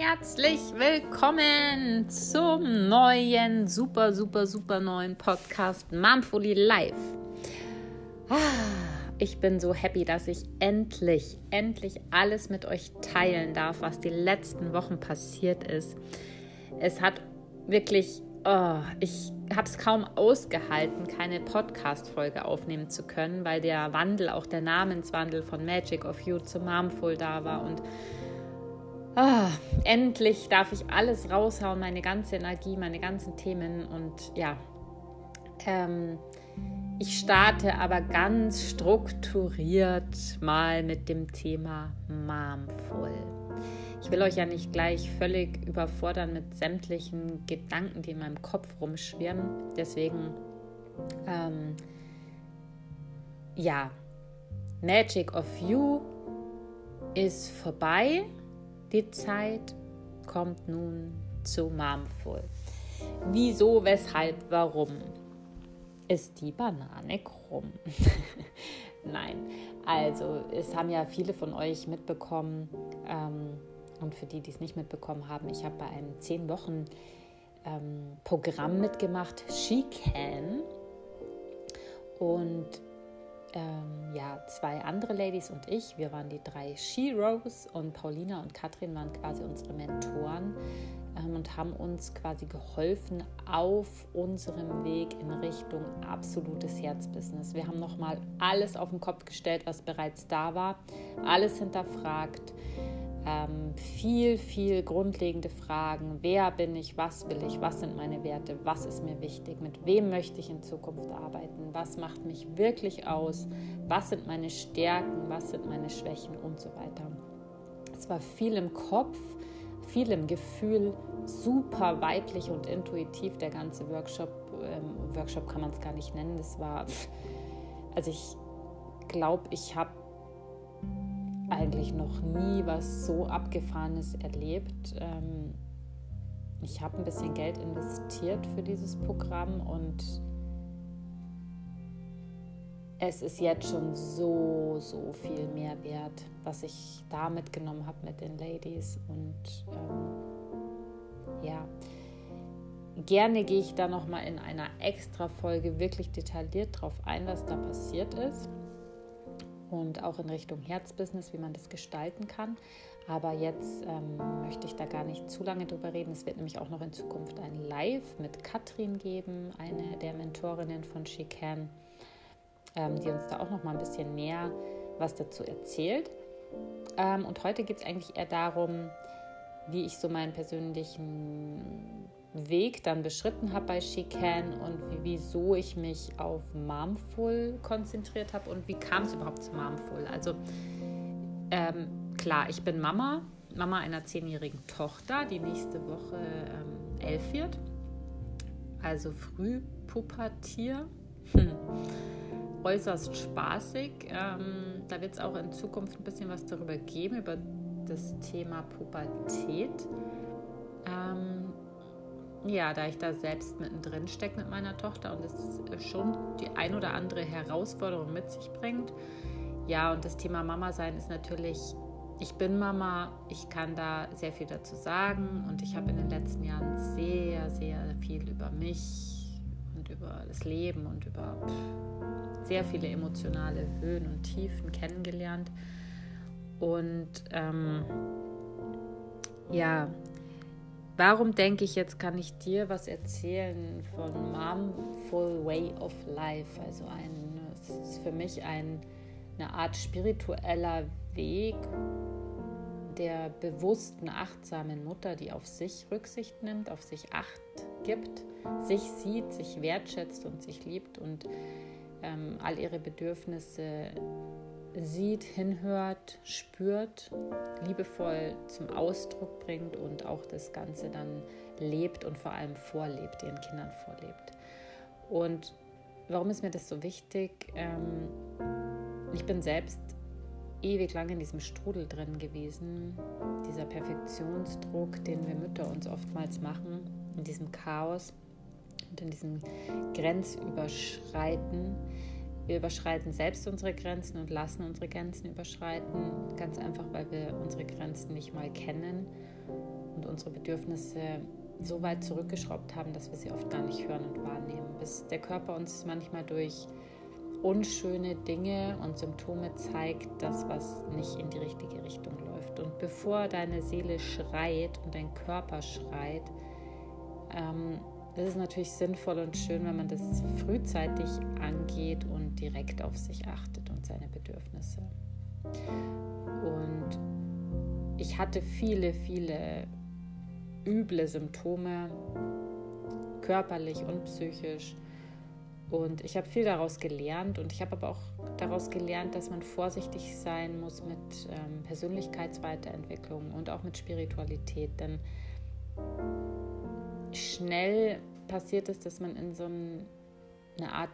herzlich willkommen zum neuen, super, super, super neuen Podcast Momfully Live. Ah, ich bin so happy, dass ich endlich, endlich alles mit euch teilen darf, was die letzten Wochen passiert ist. Es hat wirklich, oh, ich habe es kaum ausgehalten, keine Podcast-Folge aufnehmen zu können, weil der Wandel, auch der Namenswandel von Magic of You zu Momful da war und oh, endlich darf ich alles raushauen, meine ganze Energie, meine ganzen Themen und ja, ähm, ich starte aber ganz strukturiert mal mit dem Thema Momful. Ich will euch ja nicht gleich völlig überfordern mit sämtlichen Gedanken, die in meinem Kopf rumschwirren. Deswegen, ähm, ja, Magic of You ist vorbei. Die Zeit kommt nun zu Momful. Wieso, weshalb, warum? ist die Banane krumm? Nein, also es haben ja viele von euch mitbekommen ähm, und für die, die es nicht mitbekommen haben, ich habe bei einem 10 Wochen ähm, Programm mitgemacht, She Can und ähm, ja, zwei andere Ladies und ich, wir waren die drei She-Rose und Paulina und Katrin waren quasi unsere Mentoren ähm, und haben uns quasi geholfen auf unserem Weg in Richtung absolutes Herzbusiness. Wir haben nochmal alles auf den Kopf gestellt, was bereits da war, alles hinterfragt. Ähm, viel, viel grundlegende Fragen. Wer bin ich? Was will ich? Was sind meine Werte? Was ist mir wichtig? Mit wem möchte ich in Zukunft arbeiten? Was macht mich wirklich aus? Was sind meine Stärken? Was sind meine Schwächen? Und so weiter. Es war viel im Kopf viel im Gefühl, super weiblich und intuitiv der ganze Workshop. Ähm, Workshop kann man es gar nicht nennen. Das war, also ich glaube, ich habe eigentlich noch nie was so abgefahrenes erlebt. Ähm, ich habe ein bisschen Geld investiert für dieses Programm und es ist jetzt schon so, so viel mehr wert, was ich da mitgenommen habe mit den Ladies. Und ähm, ja, gerne gehe ich da nochmal in einer extra Folge wirklich detailliert drauf ein, was da passiert ist. Und auch in Richtung Herzbusiness, wie man das gestalten kann. Aber jetzt ähm, möchte ich da gar nicht zu lange drüber reden. Es wird nämlich auch noch in Zukunft ein Live mit Katrin geben, eine der Mentorinnen von She Can ähm, die uns da auch noch mal ein bisschen mehr was dazu erzählt. Ähm, und heute geht es eigentlich eher darum, wie ich so meinen persönlichen Weg dann beschritten habe bei She Can und wie, wieso ich mich auf Momful konzentriert habe und wie kam es überhaupt zu Momful. Also ähm, klar, ich bin Mama, Mama einer zehnjährigen Tochter, die nächste Woche ähm, elf wird, also früh Pubertier. Hm äußerst spaßig. Ähm, da wird es auch in Zukunft ein bisschen was darüber geben, über das Thema Pubertät. Ähm, ja, da ich da selbst mittendrin stecke mit meiner Tochter und es schon die ein oder andere Herausforderung mit sich bringt. Ja, und das Thema Mama sein ist natürlich, ich bin Mama, ich kann da sehr viel dazu sagen und ich habe in den letzten Jahren sehr, sehr viel über mich und über das Leben und über sehr viele emotionale Höhen und Tiefen kennengelernt. Und ähm, ja, warum denke ich, jetzt kann ich dir was erzählen von Momful Way of Life? Also ein, es ist für mich ein, eine Art spiritueller Weg der bewussten, achtsamen Mutter, die auf sich Rücksicht nimmt, auf sich Acht gibt, sich sieht, sich wertschätzt und sich liebt und ähm, all ihre Bedürfnisse sieht, hinhört, spürt, liebevoll zum Ausdruck bringt und auch das Ganze dann lebt und vor allem vorlebt, ihren Kindern vorlebt. Und warum ist mir das so wichtig? Ähm, ich bin selbst ewig lang in diesem Strudel drin gewesen, dieser Perfektionsdruck, den wir Mütter uns oftmals machen, in diesem Chaos und in diesem Grenzüberschreiten. Wir überschreiten selbst unsere Grenzen und lassen unsere Grenzen überschreiten, ganz einfach, weil wir unsere Grenzen nicht mal kennen und unsere Bedürfnisse so weit zurückgeschraubt haben, dass wir sie oft gar nicht hören und wahrnehmen, bis der Körper uns manchmal durch unschöne Dinge und Symptome zeigt, das, was nicht in die richtige Richtung läuft. Und bevor deine Seele schreit und dein Körper schreit, ähm, das ist natürlich sinnvoll und schön, wenn man das frühzeitig angeht direkt auf sich achtet und seine Bedürfnisse. Und ich hatte viele, viele üble Symptome, körperlich und psychisch. Und ich habe viel daraus gelernt und ich habe aber auch daraus gelernt, dass man vorsichtig sein muss mit ähm, Persönlichkeitsweiterentwicklung und auch mit Spiritualität. Denn schnell passiert es, dass man in so eine Art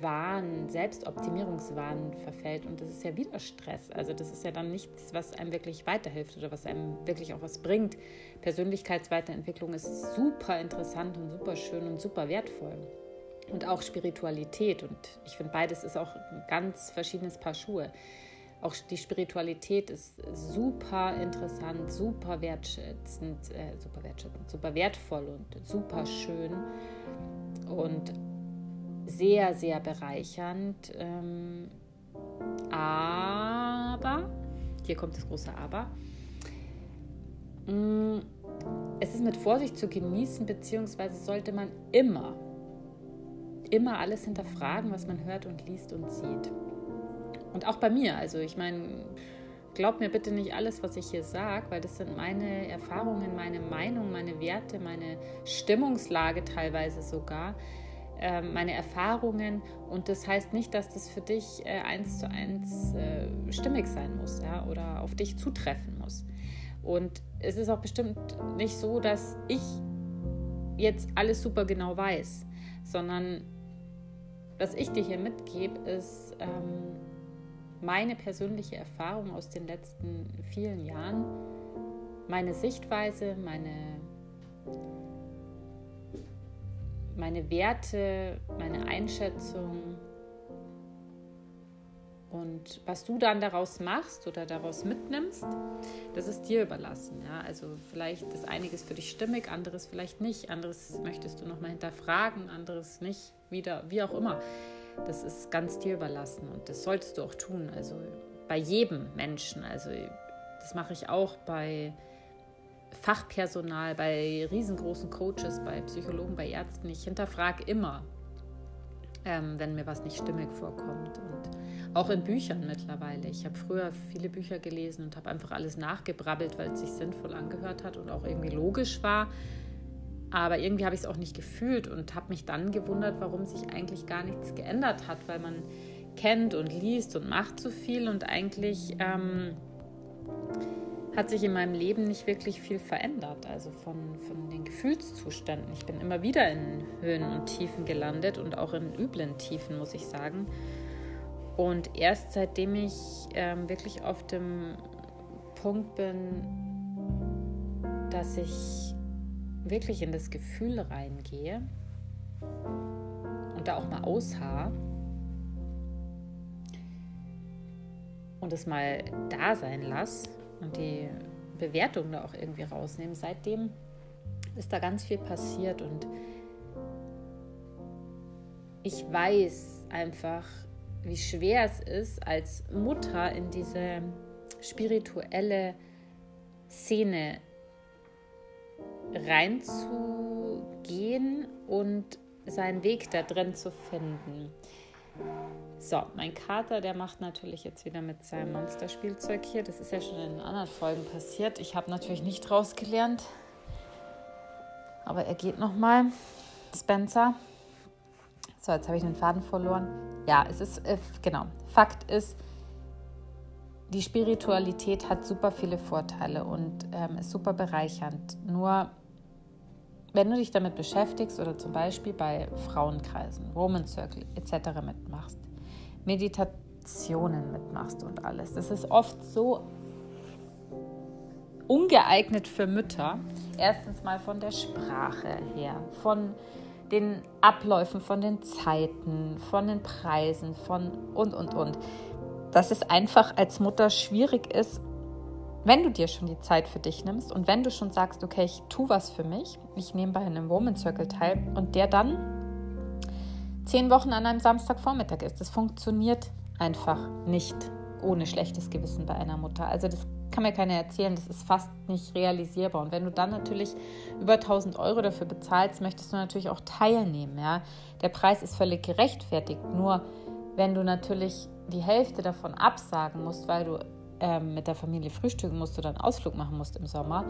Wahn, Selbstoptimierungswahn verfällt und das ist ja wieder Stress. Also das ist ja dann nichts, was einem wirklich weiterhilft oder was einem wirklich auch was bringt. Persönlichkeitsweiterentwicklung ist super interessant und super schön und super wertvoll. Und auch Spiritualität und ich finde beides ist auch ein ganz verschiedenes Paar Schuhe. Auch die Spiritualität ist super interessant, super wertschätzend, äh, super wertschätzend, super wertvoll und super schön. Und sehr, sehr bereichernd. Ähm, aber, hier kommt das große Aber, mm, es ist mit Vorsicht zu genießen, beziehungsweise sollte man immer, immer alles hinterfragen, was man hört und liest und sieht. Und auch bei mir, also ich meine, glaub mir bitte nicht alles, was ich hier sage, weil das sind meine Erfahrungen, meine Meinung, meine Werte, meine Stimmungslage teilweise sogar. Ähm, meine Erfahrungen und das heißt nicht, dass das für dich äh, eins zu eins äh, stimmig sein muss ja, oder auf dich zutreffen muss. Und es ist auch bestimmt nicht so, dass ich jetzt alles super genau weiß, sondern was ich dir hier mitgebe, ist ähm, meine persönliche Erfahrung aus den letzten vielen Jahren, meine Sichtweise, meine meine Werte, meine Einschätzung und was du dann daraus machst oder daraus mitnimmst, das ist dir überlassen. Ja? Also vielleicht ist einiges für dich stimmig, anderes vielleicht nicht, anderes möchtest du nochmal hinterfragen, anderes nicht, wieder, wie auch immer. Das ist ganz dir überlassen und das solltest du auch tun. Also bei jedem Menschen. Also das mache ich auch bei Fachpersonal, bei riesengroßen Coaches, bei Psychologen, bei Ärzten. Ich hinterfrage immer, ähm, wenn mir was nicht stimmig vorkommt. Und auch in Büchern mittlerweile. Ich habe früher viele Bücher gelesen und habe einfach alles nachgebrabbelt, weil es sich sinnvoll angehört hat und auch irgendwie logisch war. Aber irgendwie habe ich es auch nicht gefühlt und habe mich dann gewundert, warum sich eigentlich gar nichts geändert hat, weil man kennt und liest und macht so viel und eigentlich ähm, hat sich in meinem Leben nicht wirklich viel verändert. Also von, von den Gefühlszuständen. Ich bin immer wieder in Höhen und Tiefen gelandet und auch in üblen Tiefen, muss ich sagen. Und erst seitdem ich ähm, wirklich auf dem Punkt bin, dass ich wirklich in das Gefühl reingehe und da auch mal ausharre und es mal da sein lasse, und die Bewertung da auch irgendwie rausnehmen. Seitdem ist da ganz viel passiert und ich weiß einfach, wie schwer es ist, als Mutter in diese spirituelle Szene reinzugehen und seinen Weg da drin zu finden. So, mein Kater, der macht natürlich jetzt wieder mit seinem Monsterspielzeug hier. Das ist ja schon in anderen Folgen passiert. Ich habe natürlich nicht rausgelernt. Aber er geht nochmal. Spencer. So, jetzt habe ich den Faden verloren. Ja, es ist, äh, genau. Fakt ist, die Spiritualität hat super viele Vorteile und ähm, ist super bereichernd. Nur wenn du dich damit beschäftigst oder zum Beispiel bei Frauenkreisen, Woman Circle etc. mitmachst, Meditationen mitmachst und alles, das ist oft so ungeeignet für Mütter. Erstens mal von der Sprache her, von den Abläufen, von den Zeiten, von den Preisen, von und, und, und. Dass es einfach als Mutter schwierig ist, wenn du dir schon die Zeit für dich nimmst und wenn du schon sagst, okay, ich tue was für mich, ich nehme bei einem Woman Circle teil und der dann zehn Wochen an einem Samstagvormittag ist, das funktioniert einfach nicht ohne schlechtes Gewissen bei einer Mutter. Also das kann mir keiner erzählen, das ist fast nicht realisierbar. Und wenn du dann natürlich über 1000 Euro dafür bezahlst, möchtest du natürlich auch teilnehmen. Ja? Der Preis ist völlig gerechtfertigt. Nur wenn du natürlich die Hälfte davon absagen musst, weil du ähm, mit der Familie frühstücken musst oder einen Ausflug machen musst im Sommer,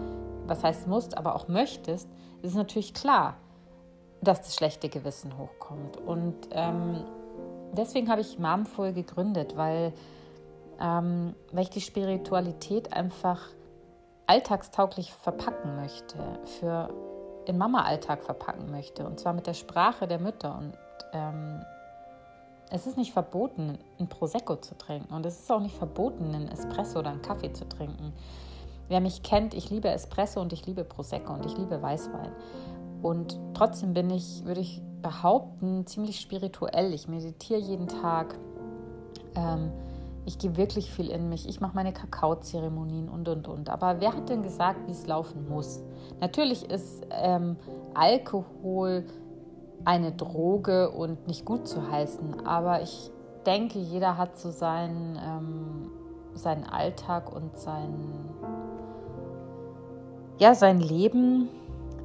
was heißt musst, aber auch möchtest, ist natürlich klar, dass das schlechte Gewissen hochkommt. Und ähm, deswegen habe ich Momful gegründet, weil ähm, weil ich die Spiritualität einfach alltagstauglich verpacken möchte, für in Mama-Alltag verpacken möchte. Und zwar mit der Sprache der Mütter. Und ähm, es ist nicht verboten, ein Prosecco zu trinken. Und es ist auch nicht verboten, einen Espresso oder einen Kaffee zu trinken. Wer mich kennt, ich liebe Espresso und ich liebe Prosecco und ich liebe Weißwein. Und trotzdem bin ich, würde ich behaupten, ziemlich spirituell. Ich meditiere jeden Tag. Ähm, ich gehe wirklich viel in mich. Ich mache meine Kakaozeremonien und, und, und. Aber wer hat denn gesagt, wie es laufen muss? Natürlich ist ähm, Alkohol eine Droge und nicht gut zu heißen. Aber ich denke, jeder hat so seinen, ähm, seinen Alltag und sein, ja, sein Leben,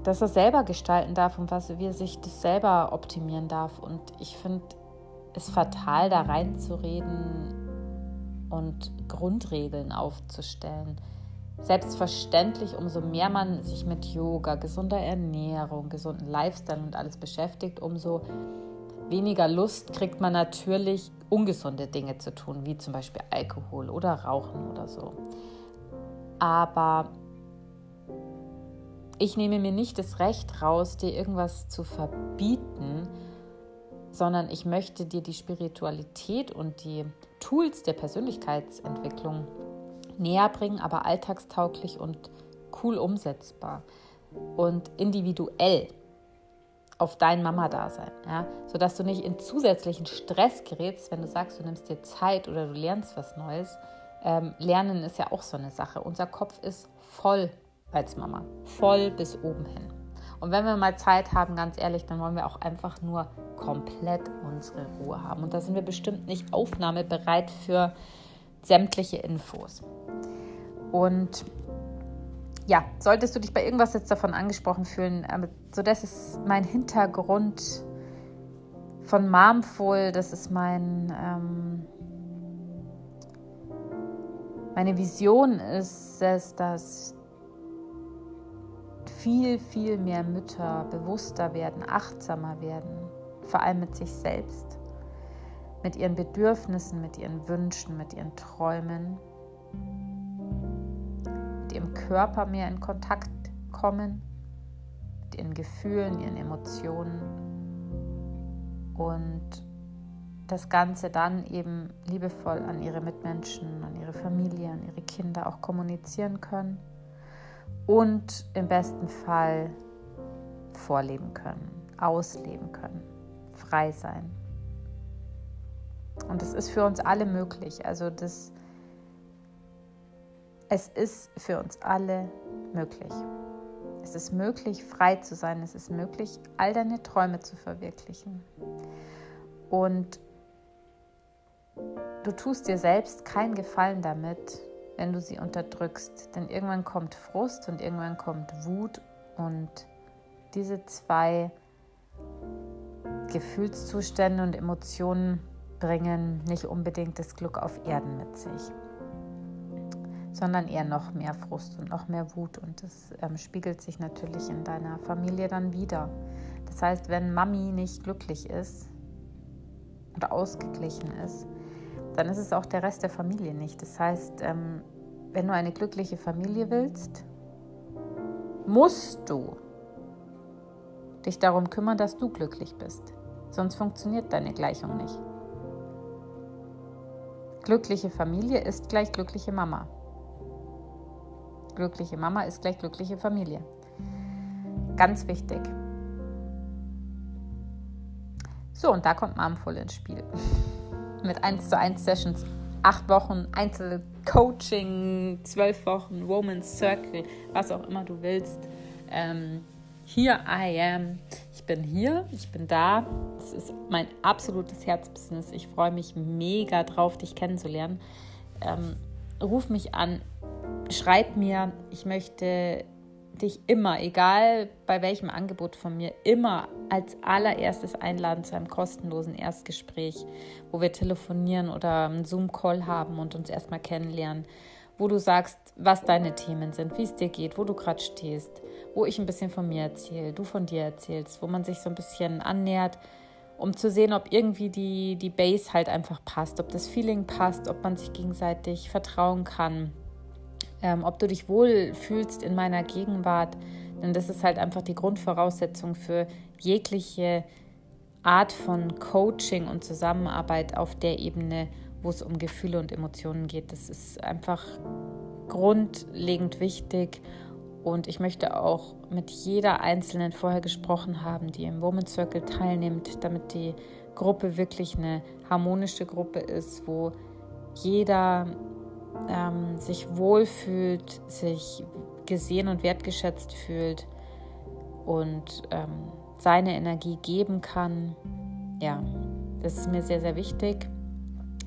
das er selber gestalten darf und was, wie er sich das selber optimieren darf. Und ich finde es fatal, da reinzureden, und Grundregeln aufzustellen. Selbstverständlich, umso mehr man sich mit Yoga, gesunder Ernährung, gesunden Lifestyle und alles beschäftigt, umso weniger Lust kriegt man natürlich, ungesunde Dinge zu tun, wie zum Beispiel Alkohol oder Rauchen oder so. Aber ich nehme mir nicht das Recht raus, dir irgendwas zu verbieten, sondern ich möchte dir die Spiritualität und die Tools der Persönlichkeitsentwicklung näher bringen, aber alltagstauglich und cool umsetzbar und individuell auf dein Mama-Dasein, ja? sodass du nicht in zusätzlichen Stress gerätst, wenn du sagst, du nimmst dir Zeit oder du lernst was Neues. Ähm, Lernen ist ja auch so eine Sache. Unser Kopf ist voll als Mama, voll bis oben hin. Und wenn wir mal Zeit haben, ganz ehrlich, dann wollen wir auch einfach nur komplett unsere Ruhe haben. Und da sind wir bestimmt nicht aufnahmebereit für sämtliche Infos. Und ja, solltest du dich bei irgendwas jetzt davon angesprochen fühlen, so das ist mein Hintergrund von Marmful, das ist mein ähm, meine Vision ist es, dass viel, viel mehr Mütter bewusster werden, achtsamer werden, vor allem mit sich selbst, mit ihren Bedürfnissen, mit ihren Wünschen, mit ihren Träumen, mit ihrem Körper mehr in Kontakt kommen, mit ihren Gefühlen, ihren Emotionen und das Ganze dann eben liebevoll an ihre Mitmenschen, an ihre Familie, an ihre Kinder auch kommunizieren können und im besten Fall vorleben können, ausleben können, frei sein. Und das ist für uns alle möglich. Also das, es ist für uns alle möglich. Es ist möglich, frei zu sein. Es ist möglich, all deine Träume zu verwirklichen. Und du tust dir selbst keinen Gefallen damit, wenn du sie unterdrückst. Denn irgendwann kommt Frust und irgendwann kommt Wut und diese zwei Gefühlszustände und Emotionen bringen nicht unbedingt das Glück auf Erden mit sich, sondern eher noch mehr Frust und noch mehr Wut. Und das ähm, spiegelt sich natürlich in deiner Familie dann wieder. Das heißt, wenn Mami nicht glücklich ist und ausgeglichen ist, dann ist es auch der Rest der Familie nicht. Das heißt, ähm, wenn du eine glückliche Familie willst, musst du dich darum kümmern, dass du glücklich bist. Sonst funktioniert deine Gleichung nicht. Glückliche Familie ist gleich glückliche Mama. Glückliche Mama ist gleich glückliche Familie. Ganz wichtig. So, und da kommt Momful ins Spiel. Mit 1 zu 1 Sessions acht Wochen Einzelcoaching, zwölf Wochen Woman's Circle, was auch immer du willst. Ähm, here I am. Ich bin hier, ich bin da. Es ist mein absolutes Herzbusiness. Ich freue mich mega drauf, dich kennenzulernen. Ähm, ruf mich an, schreib mir. Ich möchte dich immer, egal bei welchem Angebot von mir, immer als allererstes einladen zu einem kostenlosen Erstgespräch, wo wir telefonieren oder einen Zoom-Call haben und uns erstmal kennenlernen, wo du sagst, was deine Themen sind, wie es dir geht, wo du gerade stehst, wo ich ein bisschen von mir erzähle, du von dir erzählst, wo man sich so ein bisschen annähert, um zu sehen, ob irgendwie die, die Base halt einfach passt, ob das Feeling passt, ob man sich gegenseitig vertrauen kann ähm, ob du dich wohl fühlst in meiner Gegenwart. Denn das ist halt einfach die Grundvoraussetzung für jegliche Art von Coaching und Zusammenarbeit auf der Ebene, wo es um Gefühle und Emotionen geht. Das ist einfach grundlegend wichtig. Und ich möchte auch mit jeder Einzelnen vorher gesprochen haben, die im Woman Circle teilnimmt, damit die Gruppe wirklich eine harmonische Gruppe ist, wo jeder ähm, sich wohlfühlt, sich gesehen und wertgeschätzt fühlt und ähm, seine Energie geben kann. Ja, das ist mir sehr, sehr wichtig.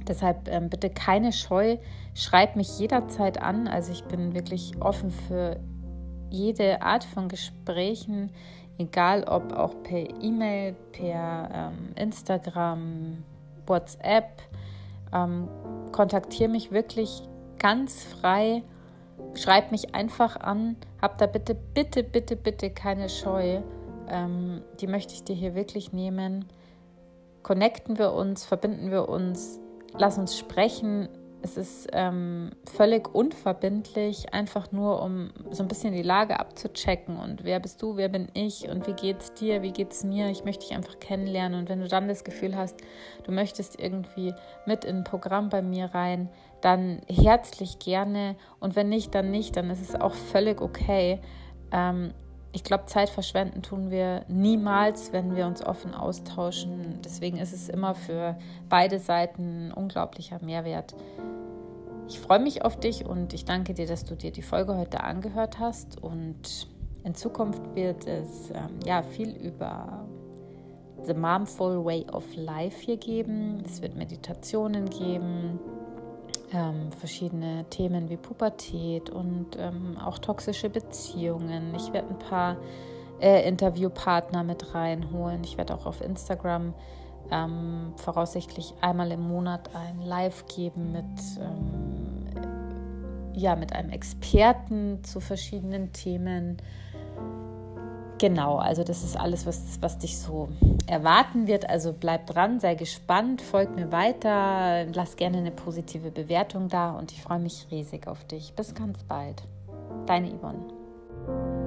Deshalb ähm, bitte keine Scheu, schreib mich jederzeit an. Also ich bin wirklich offen für jede Art von Gesprächen, egal ob auch per E-Mail, per ähm, Instagram, WhatsApp. Ähm, kontaktiere mich wirklich ganz frei. Schreib mich einfach an. Hab da bitte, bitte, bitte, bitte keine Scheu. Ähm, die möchte ich dir hier wirklich nehmen. Connecten wir uns, verbinden wir uns, lass uns sprechen. Es ist ähm, völlig unverbindlich, einfach nur um so ein bisschen die Lage abzuchecken und wer bist du, wer bin ich und wie geht's dir, wie geht's mir. Ich möchte dich einfach kennenlernen und wenn du dann das Gefühl hast, du möchtest irgendwie mit in ein Programm bei mir rein, dann herzlich gerne und wenn nicht, dann nicht, dann ist es auch völlig okay. Ähm, ich glaube, Zeit verschwenden tun wir niemals, wenn wir uns offen austauschen. Deswegen ist es immer für beide Seiten ein unglaublicher Mehrwert. Ich freue mich auf dich und ich danke dir, dass du dir die Folge heute angehört hast. Und in Zukunft wird es ähm, ja viel über The Momful Way of Life hier geben. Es wird Meditationen geben ähm, verschiedene Themen wie Pubertät und ähm, auch toxische Beziehungen. Ich werde ein paar äh, Interviewpartner mit reinholen. Ich werde auch auf Instagram ähm, voraussichtlich einmal im Monat ein Live geben mit, ähm, ja, mit einem Experten zu verschiedenen Themen. Genau, also das ist alles, was, was dich so erwarten wird. Also bleib dran, sei gespannt, folg mir weiter, lass gerne eine positive Bewertung da und ich freue mich riesig auf dich. Bis ganz bald. Deine Yvonne.